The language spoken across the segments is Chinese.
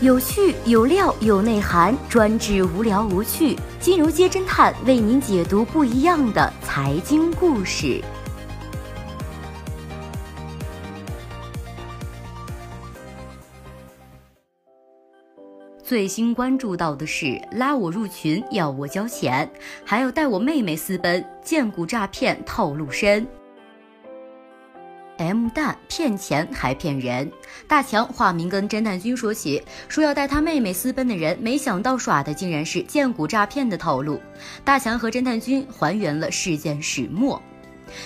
有趣有料有内涵，专治无聊无趣。金融街侦探为您解读不一样的财经故事。最新关注到的是拉我入群要我交钱，还要带我妹妹私奔，荐股诈骗套路深。M 蛋骗钱还骗人，大强化名跟侦探君说起，说要带他妹妹私奔的人，没想到耍的竟然是荐股诈骗的套路。大强和侦探君还原了事件始末，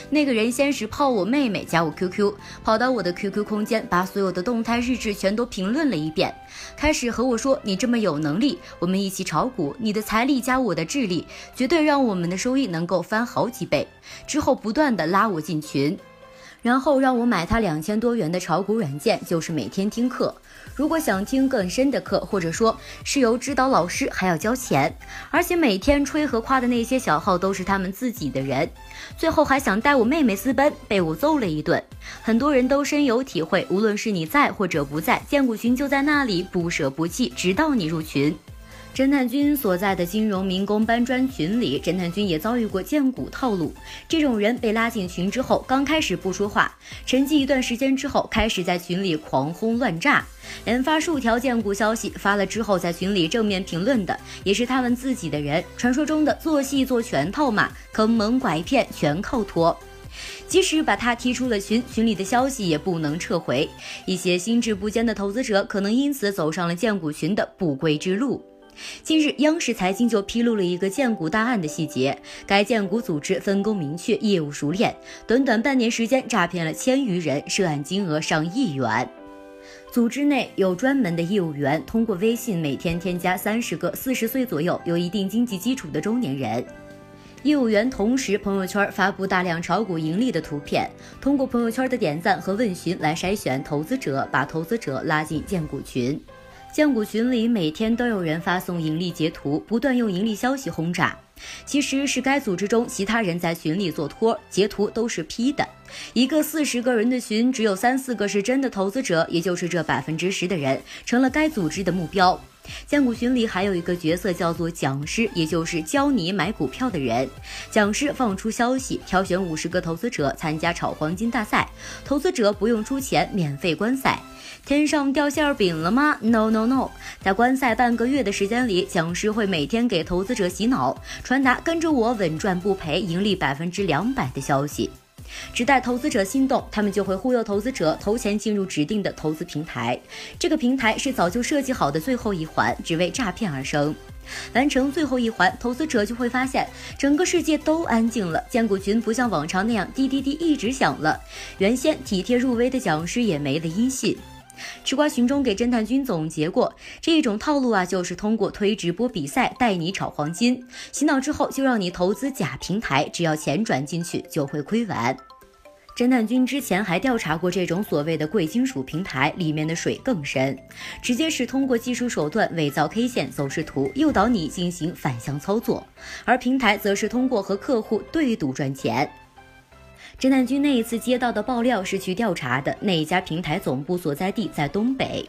那个人先是泡我妹妹，加我 QQ，跑到我的 QQ 空间，把所有的动态日志全都评论了一遍，开始和我说你这么有能力，我们一起炒股，你的财力加我的智力，绝对让我们的收益能够翻好几倍。之后不断的拉我进群。然后让我买他两千多元的炒股软件，就是每天听课。如果想听更深的课，或者说是由指导老师，还要交钱。而且每天吹和夸的那些小号都是他们自己的人。最后还想带我妹妹私奔，被我揍了一顿。很多人都深有体会，无论是你在或者不在，荐股群就在那里，不舍不弃，直到你入群。侦探君所在的金融民工搬砖群里，侦探君也遭遇过荐股套路。这种人被拉进群之后，刚开始不说话，沉寂一段时间之后，开始在群里狂轰乱炸，连发数条荐股消息，发了之后在群里正面评论的也是他们自己的人。传说中的做戏做全套嘛，坑蒙拐骗全靠托。即使把他踢出了群，群里的消息也不能撤回。一些心智不坚的投资者可能因此走上了荐股群的不归之路。近日，央视财经就披露了一个荐股大案的细节。该荐股组织分工明确，业务熟练，短短半年时间诈骗了千余人，涉案金额上亿元。组织内有专门的业务员，通过微信每天添加三十个四十岁左右、有一定经济基础的中年人。业务员同时朋友圈发布大量炒股盈利的图片，通过朋友圈的点赞和问询来筛选投资者，把投资者拉进荐股群。荐股群里每天都有人发送盈利截图，不断用盈利消息轰炸。其实是该组织中其他人在群里做托，截图都是 P 的。一个四十个人的群，只有三四个是真的投资者，也就是这百分之十的人成了该组织的目标。荐股群里还有一个角色叫做讲师，也就是教你买股票的人。讲师放出消息，挑选五十个投资者参加炒黄金大赛，投资者不用出钱，免费观赛。天上掉馅儿饼了吗？No No No，在观赛半个月的时间里，讲师会每天给投资者洗脑，传达跟着我稳赚不赔、盈利百分之两百的消息。只待投资者心动，他们就会忽悠投资者投钱进入指定的投资平台。这个平台是早就设计好的最后一环，只为诈骗而生。完成最后一环，投资者就会发现整个世界都安静了，荐股群不像往常那样滴滴滴一直响了，原先体贴入微的讲师也没了音信。吃瓜群众给侦探君总结过这一种套路啊，就是通过推直播比赛带你炒黄金，洗脑之后就让你投资假平台，只要钱转进去就会亏完。侦探君之前还调查过这种所谓的贵金属平台，里面的水更深，直接是通过技术手段伪造 K 线走势图，诱导你进行反向操作，而平台则是通过和客户对赌赚钱。侦探君那一次接到的爆料是去调查的那一家平台总部所在地在东北，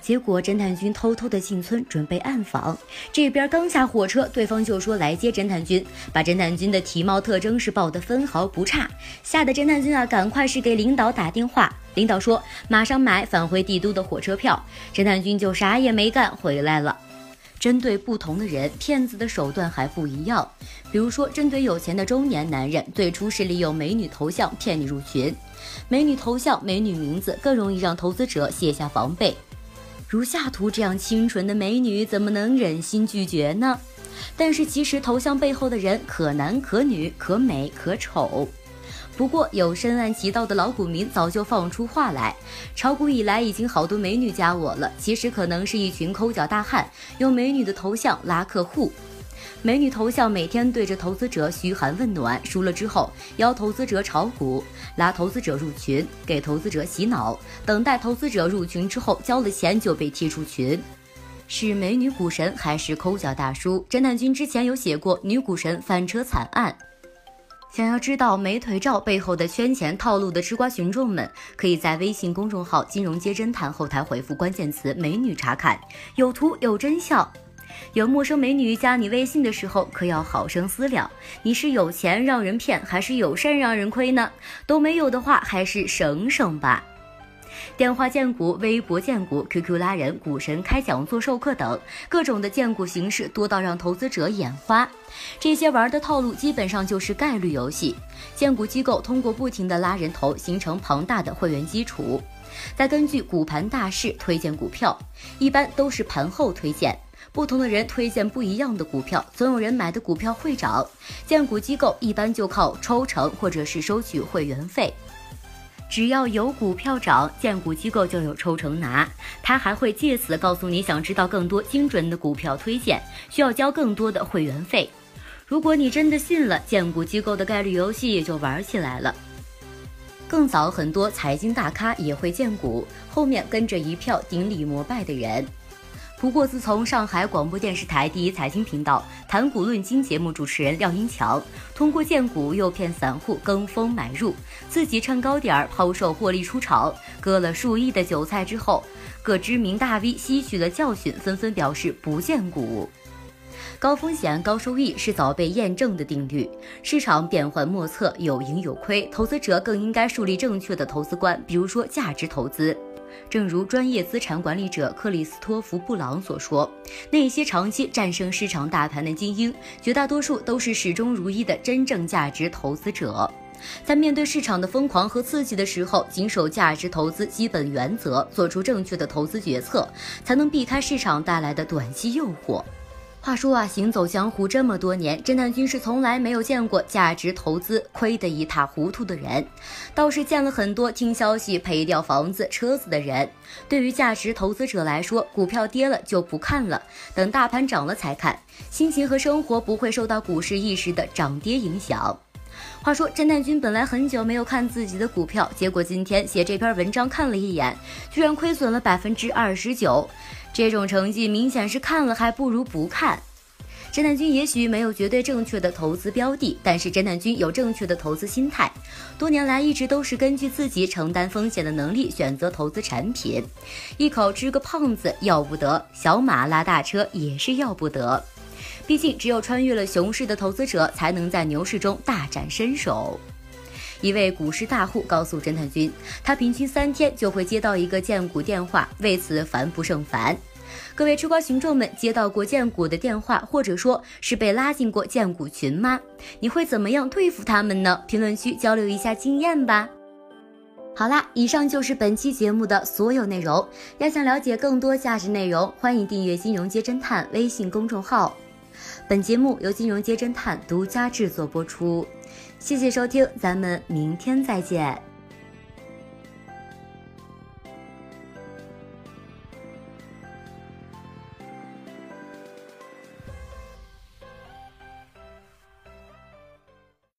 结果侦探君偷偷的进村准备暗访，这边刚下火车，对方就说来接侦探君，把侦探君的体貌特征是报的分毫不差，吓得侦探君啊赶快是给领导打电话，领导说马上买返回帝都的火车票，侦探君就啥也没干回来了。针对不同的人，骗子的手段还不一样。比如说，针对有钱的中年男人，最初是利用美女头像骗你入群，美女头像、美女名字更容易让投资者卸下防备。如下图这样清纯的美女，怎么能忍心拒绝呢？但是其实头像背后的人可男可女，可美可丑。不过，有深谙其道的老股民早就放出话来：炒股以来，已经好多美女加我了。其实可能是一群抠脚大汉，用美女的头像拉客户。美女头像每天对着投资者嘘寒问暖，输了之后邀投资者炒股，拉投资者入群，给投资者洗脑，等待投资者入群之后交了钱就被踢出群。是美女股神还是抠脚大叔？侦探君之前有写过女股神翻车惨案。想要知道美腿照背后的圈钱套路的吃瓜群众们，可以在微信公众号“金融街侦探”后台回复关键词“美女”查看，有图有真相。有陌生美女加你微信的时候，可要好生思量，你是有钱让人骗，还是有善让人亏呢？都没有的话，还是省省吧。电话荐股、微博荐股、QQ 拉人、股神开讲座授课等各种的荐股形式多到让投资者眼花。这些玩的套路基本上就是概率游戏。荐股机构通过不停的拉人头，形成庞大的会员基础，再根据股盘大势推荐股票，一般都是盘后推荐。不同的人推荐不一样的股票，总有人买的股票会涨。荐股机构一般就靠抽成或者是收取会员费。只要有股票涨，荐股机构就有抽成拿。他还会借此告诉你，想知道更多精准的股票推荐，需要交更多的会员费。如果你真的信了，荐股机构的概率游戏也就玩起来了。更早，很多财经大咖也会荐股，后面跟着一票顶礼膜拜的人。不过，自从上海广播电视台第一财经频道《谈股论金》节目主持人廖英强通过荐股诱骗散户跟风买入，自己趁高点抛售获利出场，割了数亿的韭菜之后，各知名大 V 吸取了教训，纷纷表示不荐股。高风险高收益是早被验证的定律，市场变幻莫测，有盈有亏，投资者更应该树立正确的投资观，比如说价值投资。正如专业资产管理者克里斯托弗·布朗所说，那些长期战胜市场大盘的精英，绝大多数都是始终如一的真正价值投资者。在面对市场的疯狂和刺激的时候，谨守价值投资基本原则，做出正确的投资决策，才能避开市场带来的短期诱惑。话说啊，行走江湖这么多年，侦探君是从来没有见过价值投资亏得一塌糊涂的人，倒是见了很多听消息赔掉房子、车子的人。对于价值投资者来说，股票跌了就不看了，等大盘涨了才看，心情和生活不会受到股市一时的涨跌影响。话说，侦探君本来很久没有看自己的股票，结果今天写这篇文章看了一眼，居然亏损了百分之二十九。这种成绩明显是看了还不如不看。侦探君也许没有绝对正确的投资标的，但是侦探君有正确的投资心态。多年来一直都是根据自己承担风险的能力选择投资产品。一口吃个胖子要不得，小马拉大车也是要不得。毕竟只有穿越了熊市的投资者，才能在牛市中大展身手。一位股市大户告诉侦探君，他平均三天就会接到一个荐股电话，为此烦不胜烦。各位吃瓜群众们，接到过荐股的电话，或者说是被拉进过荐股群吗？你会怎么样对付他们呢？评论区交流一下经验吧。好啦，以上就是本期节目的所有内容。要想了解更多价值内容，欢迎订阅金融街侦探微信公众号。本节目由金融街侦探独家制作播出。谢谢收听，咱们明天再见。